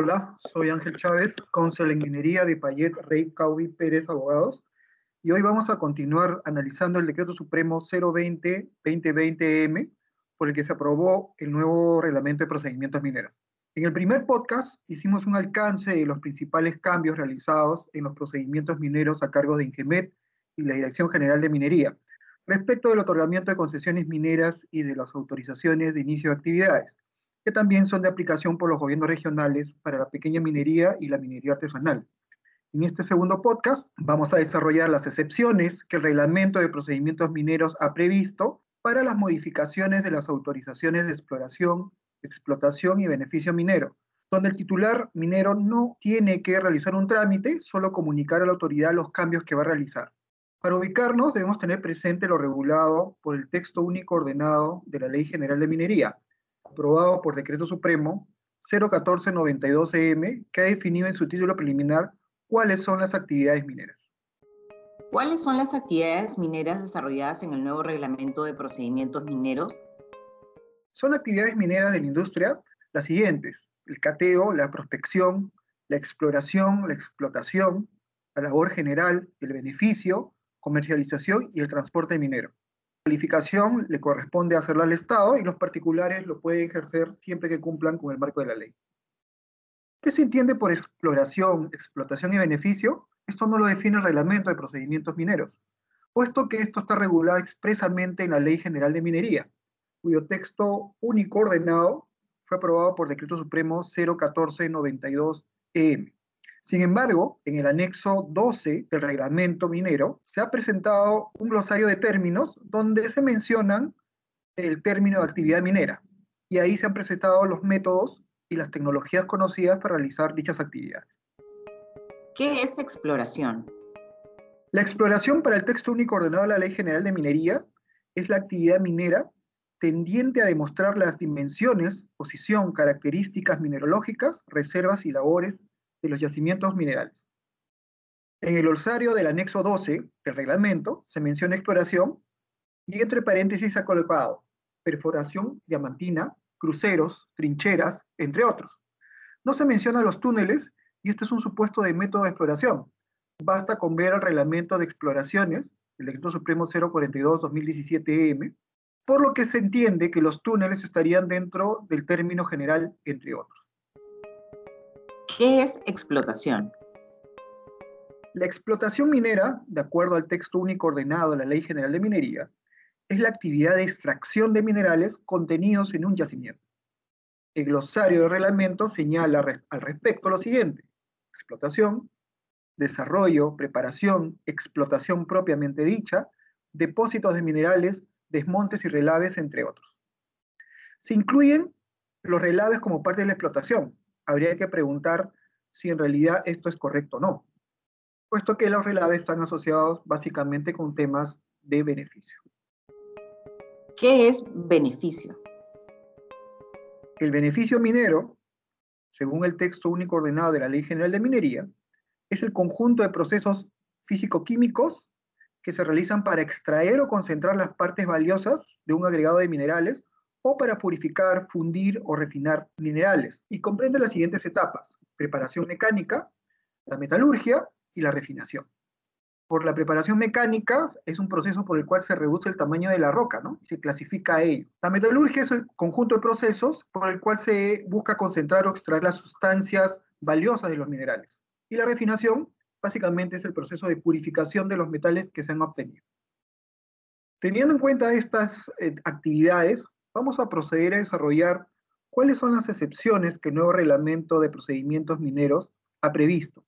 Hola, soy Ángel Chávez, cónsul en minería de Payet Rey Caubi Pérez Abogados, y hoy vamos a continuar analizando el Decreto Supremo 020-2020-M, por el que se aprobó el nuevo Reglamento de Procedimientos Mineros. En el primer podcast hicimos un alcance de los principales cambios realizados en los procedimientos mineros a cargo de Ingemet y la Dirección General de Minería, respecto del otorgamiento de concesiones mineras y de las autorizaciones de inicio de actividades que también son de aplicación por los gobiernos regionales para la pequeña minería y la minería artesanal. En este segundo podcast vamos a desarrollar las excepciones que el reglamento de procedimientos mineros ha previsto para las modificaciones de las autorizaciones de exploración, explotación y beneficio minero, donde el titular minero no tiene que realizar un trámite, solo comunicar a la autoridad los cambios que va a realizar. Para ubicarnos debemos tener presente lo regulado por el texto único ordenado de la Ley General de Minería, aprobado por Decreto Supremo 01492-EM, que ha definido en su título preliminar cuáles son las actividades mineras. ¿Cuáles son las actividades mineras desarrolladas en el nuevo reglamento de procedimientos mineros? Son actividades mineras de la industria las siguientes, el cateo, la prospección, la exploración, la explotación, la labor general, el beneficio, comercialización y el transporte minero calificación le corresponde hacerla al Estado y los particulares lo pueden ejercer siempre que cumplan con el marco de la ley. ¿Qué se entiende por exploración, explotación y beneficio? Esto no lo define el reglamento de procedimientos mineros, puesto que esto está regulado expresamente en la Ley General de Minería, cuyo texto único ordenado fue aprobado por Decreto Supremo 01492-EM. Sin embargo, en el anexo 12 del reglamento minero se ha presentado un glosario de términos donde se mencionan el término de actividad minera y ahí se han presentado los métodos y las tecnologías conocidas para realizar dichas actividades. ¿Qué es exploración? La exploración para el texto único ordenado de la Ley General de Minería es la actividad minera tendiente a demostrar las dimensiones, posición, características mineralógicas, reservas y labores de los yacimientos minerales. En el orsario del anexo 12 del reglamento se menciona exploración y entre paréntesis ha colocado perforación diamantina, cruceros, trincheras, entre otros. No se menciona los túneles y este es un supuesto de método de exploración. Basta con ver el reglamento de exploraciones, el decreto supremo 042-2017-EM, por lo que se entiende que los túneles estarían dentro del término general, entre otros. ¿Qué es explotación? La explotación minera, de acuerdo al texto único ordenado de la Ley General de Minería, es la actividad de extracción de minerales contenidos en un yacimiento. El glosario de reglamento señala al respecto lo siguiente. Explotación, desarrollo, preparación, explotación propiamente dicha, depósitos de minerales, desmontes y relaves, entre otros. Se incluyen los relaves como parte de la explotación, habría que preguntar si en realidad esto es correcto o no, puesto que los relaves están asociados básicamente con temas de beneficio. ¿Qué es beneficio? El beneficio minero, según el texto único ordenado de la Ley General de Minería, es el conjunto de procesos físico-químicos que se realizan para extraer o concentrar las partes valiosas de un agregado de minerales o para purificar, fundir o refinar minerales y comprende las siguientes etapas, preparación mecánica, la metalurgia y la refinación. Por la preparación mecánica es un proceso por el cual se reduce el tamaño de la roca, ¿no? Se clasifica a ello. La metalurgia es el conjunto de procesos por el cual se busca concentrar o extraer las sustancias valiosas de los minerales. Y la refinación básicamente es el proceso de purificación de los metales que se han obtenido. Teniendo en cuenta estas eh, actividades, vamos a proceder a desarrollar cuáles son las excepciones que el nuevo reglamento de procedimientos mineros ha previsto.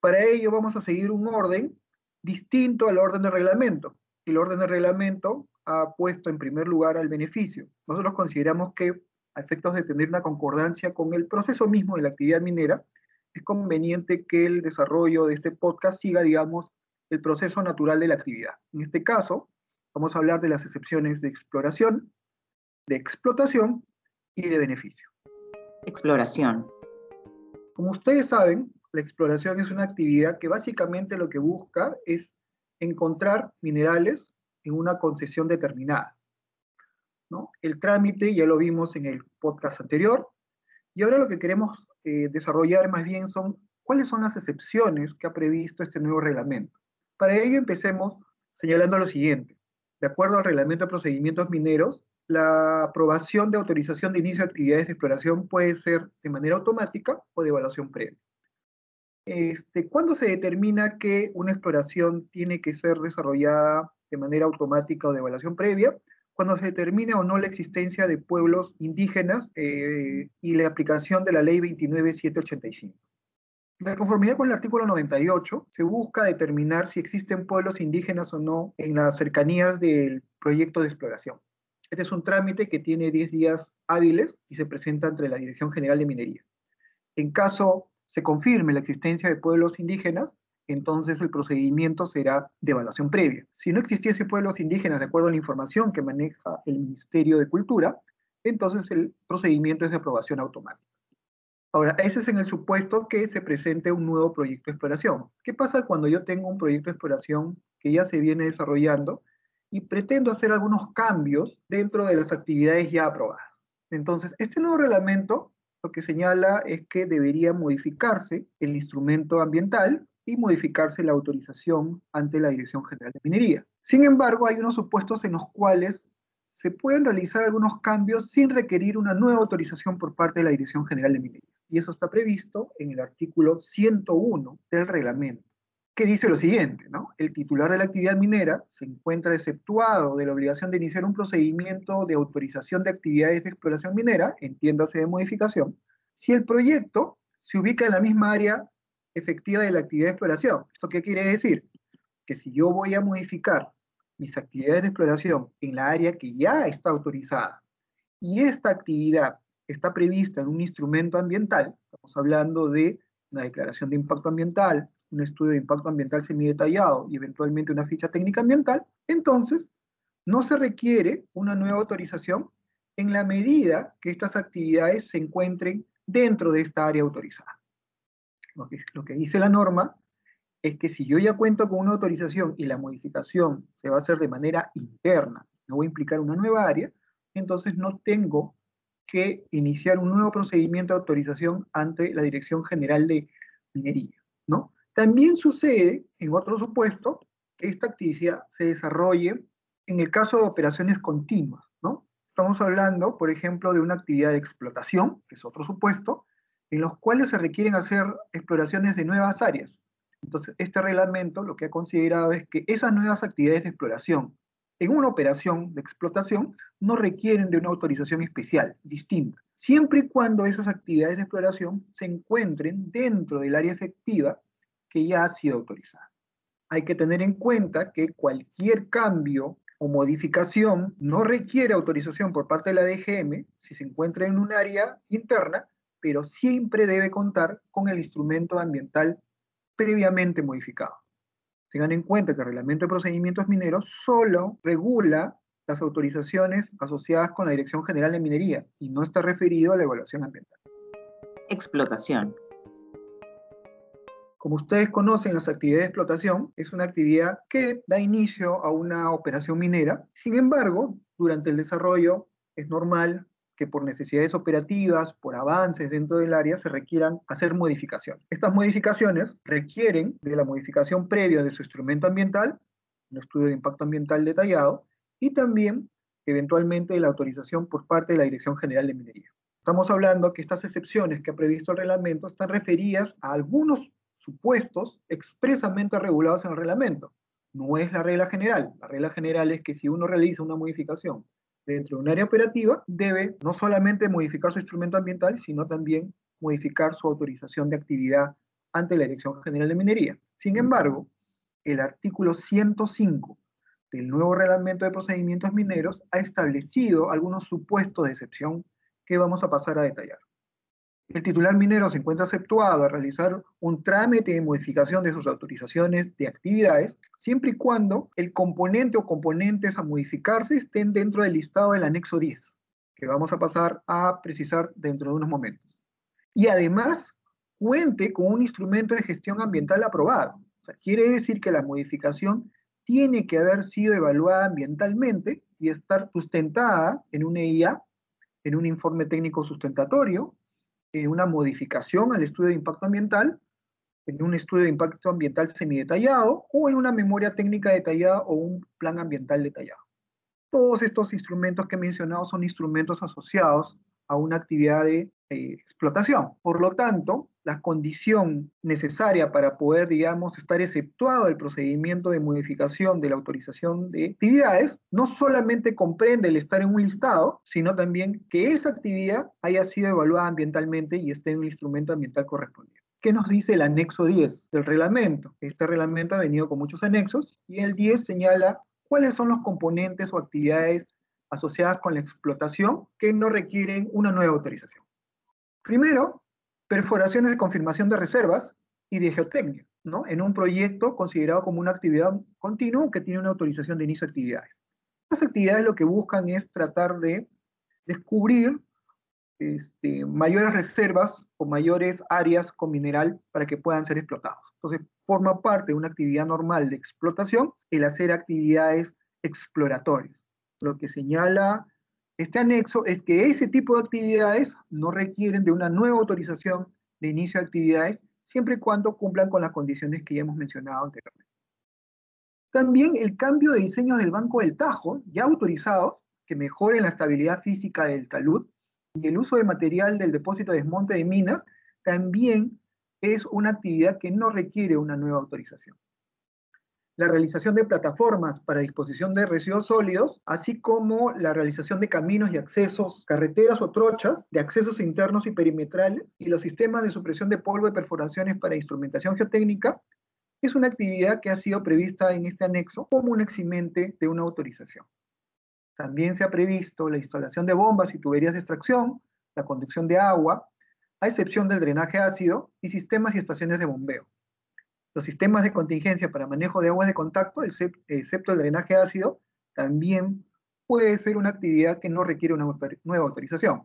Para ello vamos a seguir un orden distinto al orden del reglamento. El orden del reglamento ha puesto en primer lugar al beneficio. Nosotros consideramos que a efectos de tener una concordancia con el proceso mismo de la actividad minera, es conveniente que el desarrollo de este podcast siga, digamos, el proceso natural de la actividad. En este caso, vamos a hablar de las excepciones de exploración, de explotación y de beneficio. Exploración. Como ustedes saben, la exploración es una actividad que básicamente lo que busca es encontrar minerales en una concesión determinada. ¿no? El trámite ya lo vimos en el podcast anterior, Y ahora lo que queremos eh, desarrollar más bien son cuáles son las excepciones que ha previsto este nuevo reglamento. Para ello empecemos señalando lo siguiente. De acuerdo al reglamento de procedimientos mineros, la aprobación de autorización de inicio de actividades de exploración puede ser de manera automática o de evaluación previa. Este, ¿Cuándo se determina que una exploración tiene que ser desarrollada de manera automática o de evaluación previa? Cuando se determina o no la existencia de pueblos indígenas eh, y la aplicación de la ley 29785. De conformidad con el artículo 98, se busca determinar si existen pueblos indígenas o no en las cercanías del proyecto de exploración. Este es un trámite que tiene 10 días hábiles y se presenta entre la Dirección General de Minería. En caso se confirme la existencia de pueblos indígenas, entonces el procedimiento será de evaluación previa. Si no existiese pueblos indígenas de acuerdo a la información que maneja el Ministerio de Cultura, entonces el procedimiento es de aprobación automática. Ahora, ese es en el supuesto que se presente un nuevo proyecto de exploración. ¿Qué pasa cuando yo tengo un proyecto de exploración que ya se viene desarrollando y pretendo hacer algunos cambios dentro de las actividades ya aprobadas. Entonces, este nuevo reglamento lo que señala es que debería modificarse el instrumento ambiental y modificarse la autorización ante la Dirección General de Minería. Sin embargo, hay unos supuestos en los cuales se pueden realizar algunos cambios sin requerir una nueva autorización por parte de la Dirección General de Minería. Y eso está previsto en el artículo 101 del reglamento que dice lo siguiente, ¿no? El titular de la actividad minera se encuentra exceptuado de la obligación de iniciar un procedimiento de autorización de actividades de exploración minera, entiéndase de modificación, si el proyecto se ubica en la misma área efectiva de la actividad de exploración. ¿Esto qué quiere decir? Que si yo voy a modificar mis actividades de exploración en la área que ya está autorizada y esta actividad está prevista en un instrumento ambiental, estamos hablando de una declaración de impacto ambiental, un estudio de impacto ambiental semi-detallado y eventualmente una ficha técnica ambiental, entonces no se requiere una nueva autorización en la medida que estas actividades se encuentren dentro de esta área autorizada. Lo que, lo que dice la norma es que si yo ya cuento con una autorización y la modificación se va a hacer de manera interna, no voy a implicar una nueva área, entonces no tengo que iniciar un nuevo procedimiento de autorización ante la Dirección General de Minería, ¿no? También sucede, en otro supuesto, que esta actividad se desarrolle en el caso de operaciones continuas, ¿no? Estamos hablando, por ejemplo, de una actividad de explotación, que es otro supuesto, en los cuales se requieren hacer exploraciones de nuevas áreas. Entonces, este reglamento lo que ha considerado es que esas nuevas actividades de exploración en una operación de explotación no requieren de una autorización especial, distinta, siempre y cuando esas actividades de exploración se encuentren dentro del área efectiva que ya ha sido autorizada. Hay que tener en cuenta que cualquier cambio o modificación no requiere autorización por parte de la DGM si se encuentra en un área interna, pero siempre debe contar con el instrumento ambiental previamente modificado. Tengan en cuenta que el reglamento de procedimientos mineros solo regula las autorizaciones asociadas con la Dirección General de Minería y no está referido a la evaluación ambiental. Explotación. Como ustedes conocen, las actividades de explotación es una actividad que da inicio a una operación minera. Sin embargo, durante el desarrollo es normal que por necesidades operativas, por avances dentro del área, se requieran hacer modificaciones. Estas modificaciones requieren de la modificación previa de su instrumento ambiental, un estudio de impacto ambiental detallado, y también eventualmente de la autorización por parte de la Dirección General de Minería. Estamos hablando que estas excepciones que ha previsto el reglamento están referidas a algunos supuestos expresamente regulados en el reglamento. No es la regla general. La regla general es que si uno realiza una modificación dentro de un área operativa, debe no solamente modificar su instrumento ambiental, sino también modificar su autorización de actividad ante la Dirección General de Minería. Sin embargo, el artículo 105 del nuevo reglamento de procedimientos mineros ha establecido algunos supuestos de excepción que vamos a pasar a detallar el titular minero se encuentra aceptuado a realizar un trámite de modificación de sus autorizaciones de actividades, siempre y cuando el componente o componentes a modificarse estén dentro del listado del anexo 10, que vamos a pasar a precisar dentro de unos momentos. Y además, cuente con un instrumento de gestión ambiental aprobado. O sea, quiere decir que la modificación tiene que haber sido evaluada ambientalmente y estar sustentada en un EIA, en un informe técnico sustentatorio, en una modificación al estudio de impacto ambiental, en un estudio de impacto ambiental semidetallado o en una memoria técnica detallada o un plan ambiental detallado. Todos estos instrumentos que he mencionado son instrumentos asociados a una actividad de eh, explotación. Por lo tanto, la condición necesaria para poder, digamos, estar exceptuado del procedimiento de modificación de la autorización de actividades, no solamente comprende el estar en un listado, sino también que esa actividad haya sido evaluada ambientalmente y esté en un instrumento ambiental correspondiente. ¿Qué nos dice el anexo 10 del reglamento? Este reglamento ha venido con muchos anexos y el 10 señala cuáles son los componentes o actividades asociadas con la explotación que no requieren una nueva autorización. Primero, perforaciones de confirmación de reservas y de geotecnia, ¿no? En un proyecto considerado como una actividad continua que tiene una autorización de inicio de actividades. Estas actividades lo que buscan es tratar de descubrir este, mayores reservas o mayores áreas con mineral para que puedan ser explotados. Entonces, forma parte de una actividad normal de explotación el hacer actividades exploratorias. Lo que señala este anexo es que ese tipo de actividades no requieren de una nueva autorización de inicio de actividades, siempre y cuando cumplan con las condiciones que ya hemos mencionado anteriormente. También el cambio de diseño del Banco del Tajo, ya autorizados, que mejoren la estabilidad física del talud, y el uso de material del depósito de desmonte de minas, también es una actividad que no requiere una nueva autorización la realización de plataformas para disposición de residuos sólidos, así como la realización de caminos y accesos, carreteras o trochas de accesos internos y perimetrales, y los sistemas de supresión de polvo y perforaciones para instrumentación geotécnica, es una actividad que ha sido prevista en este anexo como un eximente de una autorización. También se ha previsto la instalación de bombas y tuberías de extracción, la conducción de agua, a excepción del drenaje ácido, y sistemas y estaciones de bombeo. Los sistemas de contingencia para manejo de aguas de contacto, excepto el drenaje ácido, también puede ser una actividad que no requiere una nueva autorización.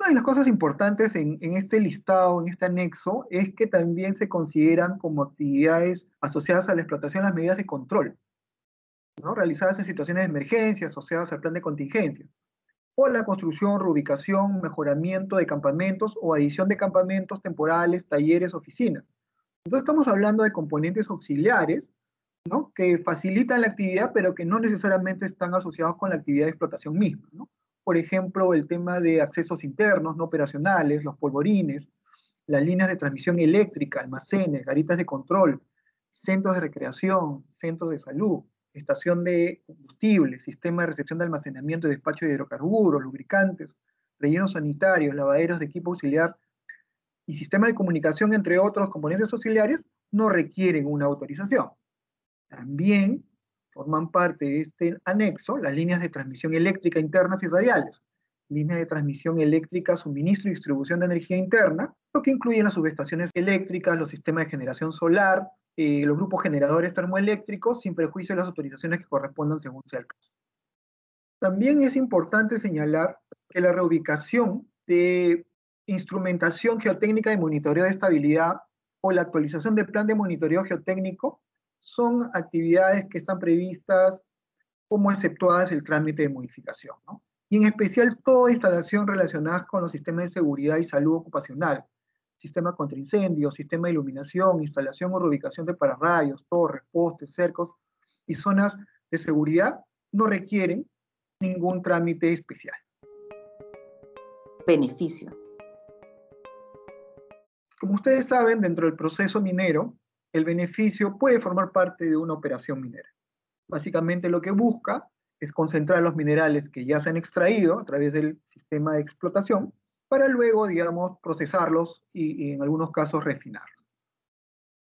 Una de las cosas importantes en, este listado, en este anexo, es que también se consideran como actividades asociadas a la explotación las medidas de control, realizadas en situaciones de emergencia, asociadas al plan de contingencia, o la construcción, reubicación, mejoramiento de campamentos o adición de campamentos temporales, talleres, oficinas, entonces estamos hablando de componentes auxiliares, ¿no? Que facilitan la actividad, pero que no necesariamente están asociados con la actividad de explotación misma. Por ejemplo, el tema de accesos internos no operacionales, los polvorines, las líneas de transmisión eléctrica, almacenes, garitas de control, centros de recreación, centros de salud, estación de combustible, sistema de recepción de almacenamiento y despacho de hidrocarburos, lubricantes, rellenos sanitarios, lavaderos de equipo auxiliar y sistema de comunicación, entre otros componentes auxiliares, no requieren una autorización. También forman parte de este anexo las líneas de transmisión eléctrica internas y radiales, líneas de transmisión eléctrica, suministro y distribución de energía interna, lo que incluye las subestaciones eléctricas, los sistemas de generación solar, eh, los grupos generadores termoeléctricos, sin prejuicio de las autorizaciones que correspondan según sea el caso. También es importante señalar que la reubicación de instrumentación geotécnica de monitoreo de estabilidad o la actualización del plan de monitoreo geotécnico son actividades que están previstas como exceptuadas el trámite de modificación. Y en especial toda instalación relacionada con los sistemas de seguridad y salud ocupacional, sistema contra incendios, sistema de iluminación, instalación o reubicación de pararrayos, torres, postes, cercos y zonas de seguridad, no requieren ningún trámite especial. Beneficio. Como ustedes saben, dentro del proceso minero, el beneficio puede formar parte de una operación minera. Básicamente lo que busca es concentrar los minerales que ya se han extraído a través del sistema de explotación para luego, digamos, procesarlos y, en algunos casos refinarlos.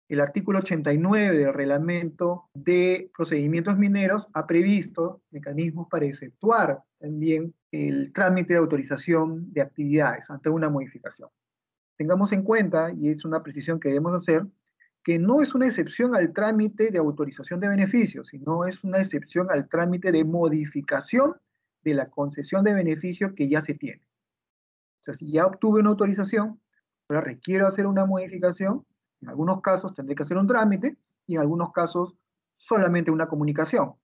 El artículo 89 del reglamento de procedimientos mineros ha previsto mecanismos para exceptuar también el trámite de autorización de actividades ante una modificación tengamos en cuenta, y es una precisión que debemos hacer, que no es una excepción al trámite de autorización de beneficios, sino es una excepción al trámite de modificación de la concesión de beneficio que ya se tiene. O sea, si ya obtuve una autorización, ahora requiero hacer una modificación, en algunos casos tendré que hacer un trámite y en algunos casos solamente una comunicación.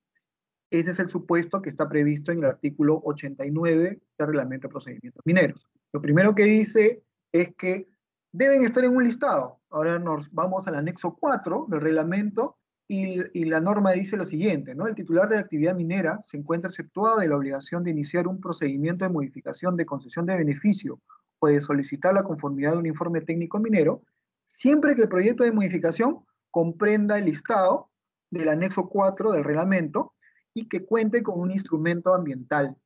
Ese es el supuesto que está previsto en el artículo 89 del Reglamento de Procedimientos Mineros. Lo primero que dice es que deben estar en un listado. Ahora nos vamos al anexo 4 del reglamento y, la norma dice lo siguiente, ¿no? El titular de la actividad minera se encuentra exceptuado de la obligación de iniciar un procedimiento de modificación de concesión de beneficio o de solicitar la conformidad de un informe técnico minero, siempre que el proyecto de modificación comprenda el listado del anexo 4 del reglamento y que cuente con un instrumento ambiental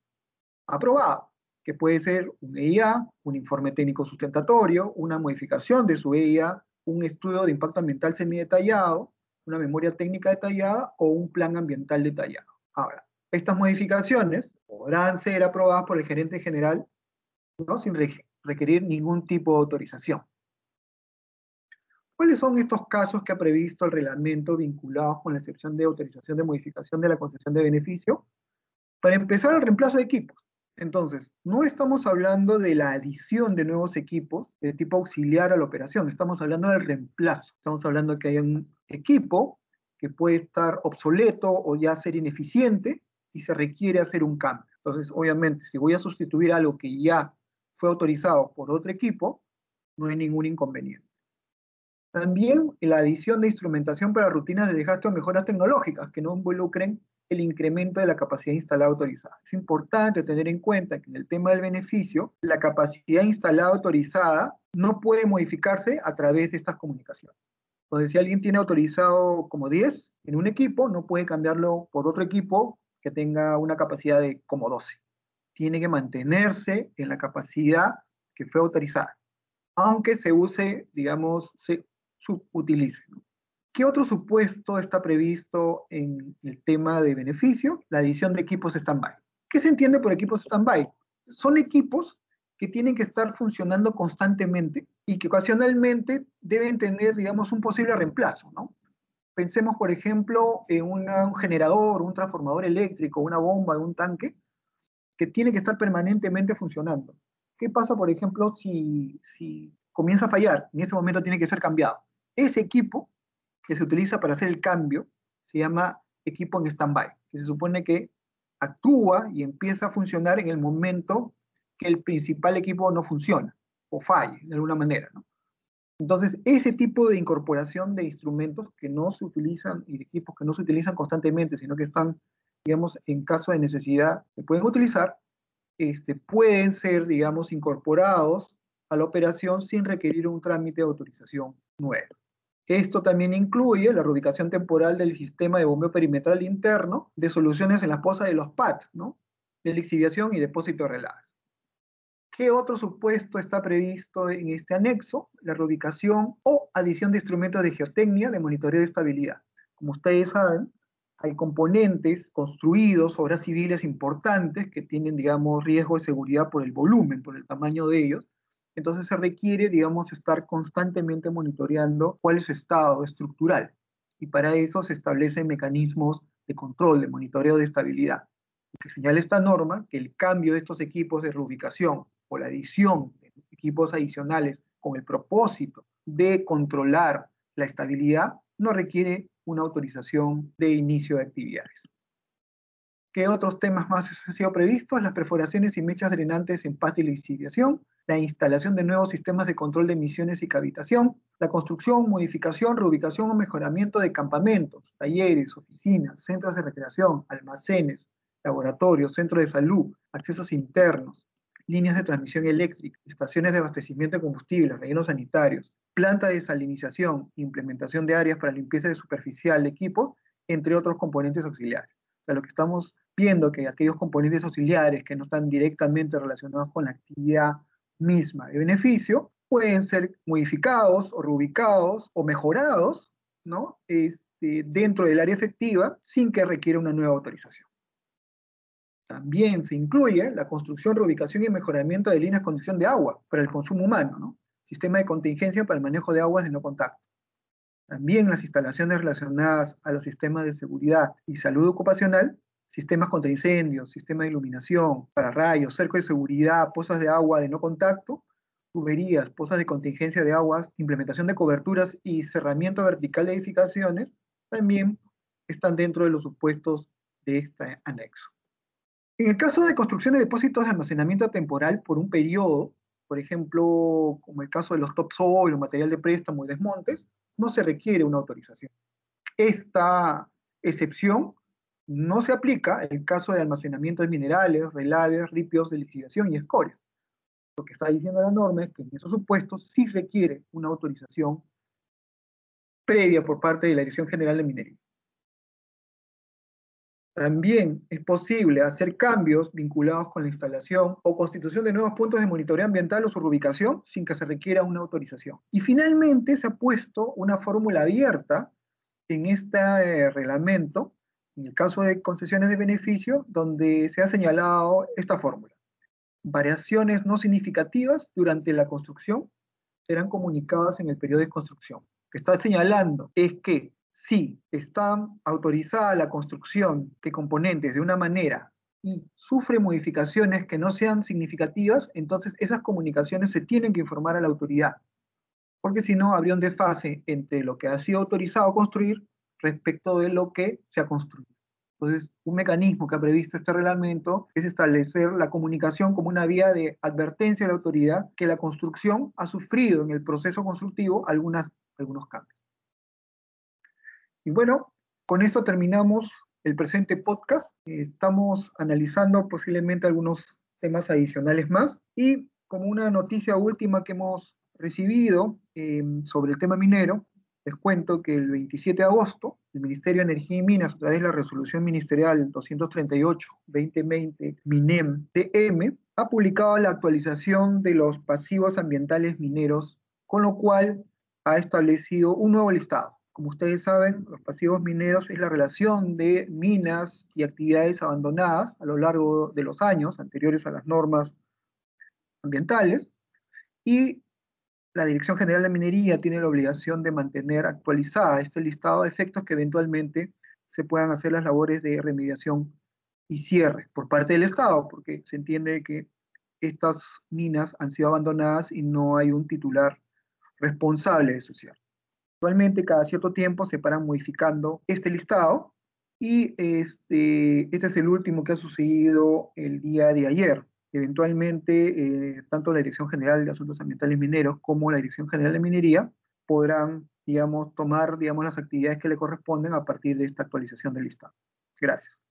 aprobado, que puede ser un EIA, un informe técnico sustentatorio, una modificación de su EIA, un estudio de impacto ambiental semidetallado, una memoria técnica detallada o un plan ambiental detallado. Ahora, estas modificaciones podrán ser aprobadas por el gerente general ¿no? sin requerir ningún tipo de autorización. ¿Cuáles son estos casos que ha previsto el reglamento vinculados con la excepción de autorización de modificación de la concesión de beneficio? Para empezar, el reemplazo de equipos. Entonces, no estamos hablando de la adición de nuevos equipos de tipo auxiliar a la operación, estamos hablando del reemplazo. Estamos hablando de que hay un equipo que puede estar obsoleto o ya ser ineficiente y se requiere hacer un cambio. Entonces, obviamente, si voy a sustituir algo que ya fue autorizado por otro equipo, no hay ningún inconveniente. También la adición de instrumentación para rutinas de desgaste o mejoras tecnológicas que no involucren el incremento de la capacidad instalada autorizada. Es importante tener en cuenta que en el tema del beneficio, la capacidad instalada autorizada no puede modificarse a través de estas comunicaciones. Entonces, si alguien tiene autorizado como 10 en un equipo, no puede cambiarlo por otro equipo que tenga una capacidad de como 12. Tiene que mantenerse en la capacidad que fue autorizada, aunque se use, digamos, se subutilice. ¿no? ¿Qué otro supuesto está previsto en el tema de beneficio? La adición de equipos stand-by. ¿Qué se entiende por equipos stand-by? Son equipos que tienen que estar funcionando constantemente y que ocasionalmente deben tener, digamos, un posible reemplazo. Pensemos, por ejemplo, en un generador, un transformador eléctrico, una bomba, un tanque, que tiene que estar permanentemente funcionando. ¿Qué pasa, por ejemplo, si, si comienza a fallar? En ese momento tiene que ser cambiado. Ese equipo que se utiliza para hacer el cambio se llama equipo en stand-by, que se supone que actúa y empieza a funcionar en el momento que el principal equipo no funciona o falle de alguna manera. Entonces, ese tipo de incorporación de instrumentos que no se utilizan y de equipos que no se utilizan constantemente, sino que están, digamos, en caso de necesidad, se pueden utilizar, este, pueden ser, digamos, incorporados a la operación sin requerir un trámite de autorización nuevo. Esto también incluye la reubicación temporal del sistema de bombeo perimetral interno de soluciones en las pozas de los PAT, ¿no? de lixiviación y depósito de relaves. ¿Qué otro supuesto está previsto en este anexo? La reubicación o adición de instrumentos de geotecnia de monitoreo de estabilidad. Como ustedes saben, hay componentes construidos, obras civiles importantes que tienen, digamos, riesgo de seguridad por el volumen, por el tamaño de ellos, entonces se requiere, digamos, estar constantemente monitoreando cuál es su estado estructural. Y para eso se establecen mecanismos de control, de monitoreo de estabilidad. Que señala esta norma que el cambio de estos equipos de reubicación o la adición de equipos adicionales con el propósito de controlar la estabilidad no requiere una autorización de inicio de actividades. ¿Qué otros temas más han sido previstos? Las perforaciones y mechas drenantes en pasta y lixiviación, la instalación de nuevos sistemas de control de emisiones y cavitación, la construcción, modificación, reubicación o mejoramiento de campamentos, talleres, oficinas, centros de recreación, almacenes, laboratorios, centros de salud, accesos internos, líneas de transmisión eléctrica, estaciones de abastecimiento de combustible, rellenos sanitarios, planta de salinización, implementación de áreas para limpieza de superficial de equipos, entre otros componentes auxiliares. O sea, lo que estamos viendo que aquellos componentes auxiliares que no están directamente relacionados con la actividad misma de beneficio pueden ser modificados o reubicados o mejorados ¿no? Este, dentro del área efectiva sin que requiera una nueva autorización. También se incluye la construcción, reubicación y mejoramiento de líneas de conducción de agua para el consumo humano, ¿no? sistema de contingencia para el manejo de aguas de no contacto. También las instalaciones relacionadas a los sistemas de seguridad y salud ocupacional sistemas contra incendios, sistema de iluminación, para rayos, cerco de seguridad, pozas de agua de no contacto, tuberías, pozas de contingencia de aguas, implementación de coberturas y cerramiento vertical de edificaciones, también están dentro de los supuestos de este anexo. En el caso de construcción de depósitos de almacenamiento temporal por un periodo, por ejemplo, como el caso de los topsoil o material de préstamo y desmontes, no se requiere una autorización. Esta excepción no se aplica el caso de almacenamiento de minerales, relaves, ripios de lixiviación y escorias. Lo que está diciendo la norma es que en esos supuestos sí requiere una autorización previa por parte de la Dirección General de Minería. También es posible hacer cambios vinculados con la instalación o constitución de nuevos puntos de monitoreo ambiental o su ubicación sin que se requiera una autorización. Y finalmente se ha puesto una fórmula abierta en este eh, reglamento, en el caso de concesiones de beneficio, donde se ha señalado esta fórmula. Variaciones no significativas durante la construcción serán comunicadas en el periodo de construcción. Lo que está señalando es que si está autorizada la construcción de componentes de una manera y sufre modificaciones que no sean significativas, entonces esas comunicaciones se tienen que informar a la autoridad, porque si no habría un desfase entre lo que ha sido autorizado construir respecto de lo que se ha construido. Entonces, un mecanismo que ha previsto este reglamento es establecer la comunicación como una vía de advertencia a la autoridad que la construcción ha sufrido en el proceso constructivo algunas, algunos cambios. Y bueno, con esto terminamos el presente podcast. Estamos analizando posiblemente algunos temas adicionales más y como una noticia última que hemos recibido em, sobre el tema minero, les cuento que el 27 de agosto el Ministerio de Energía y Minas, a través de la resolución ministerial 238-2020 MINEM-TM, ha publicado la actualización de los pasivos ambientales mineros, con lo cual ha establecido un nuevo listado como ustedes saben, los pasivos mineros es la relación de minas y actividades abandonadas a lo largo de los años anteriores a las normas ambientales. Y la Dirección General de Minería tiene la obligación de mantener actualizada este listado de efectos que eventualmente se puedan hacer las labores de remediación y cierre por parte del Estado, porque se entiende que estas minas han sido abandonadas y no hay un titular responsable de su cierre. Actualmente, cada cierto tiempo se paran modificando este listado y este, este es el último que ha sucedido el día de ayer. Eventualmente, eh, tanto la Dirección General de Asuntos Ambientales Mineros como la Dirección General de Minería podrán, digamos, tomar, digamos, las actividades que le corresponden a partir de esta actualización del listado. Gracias.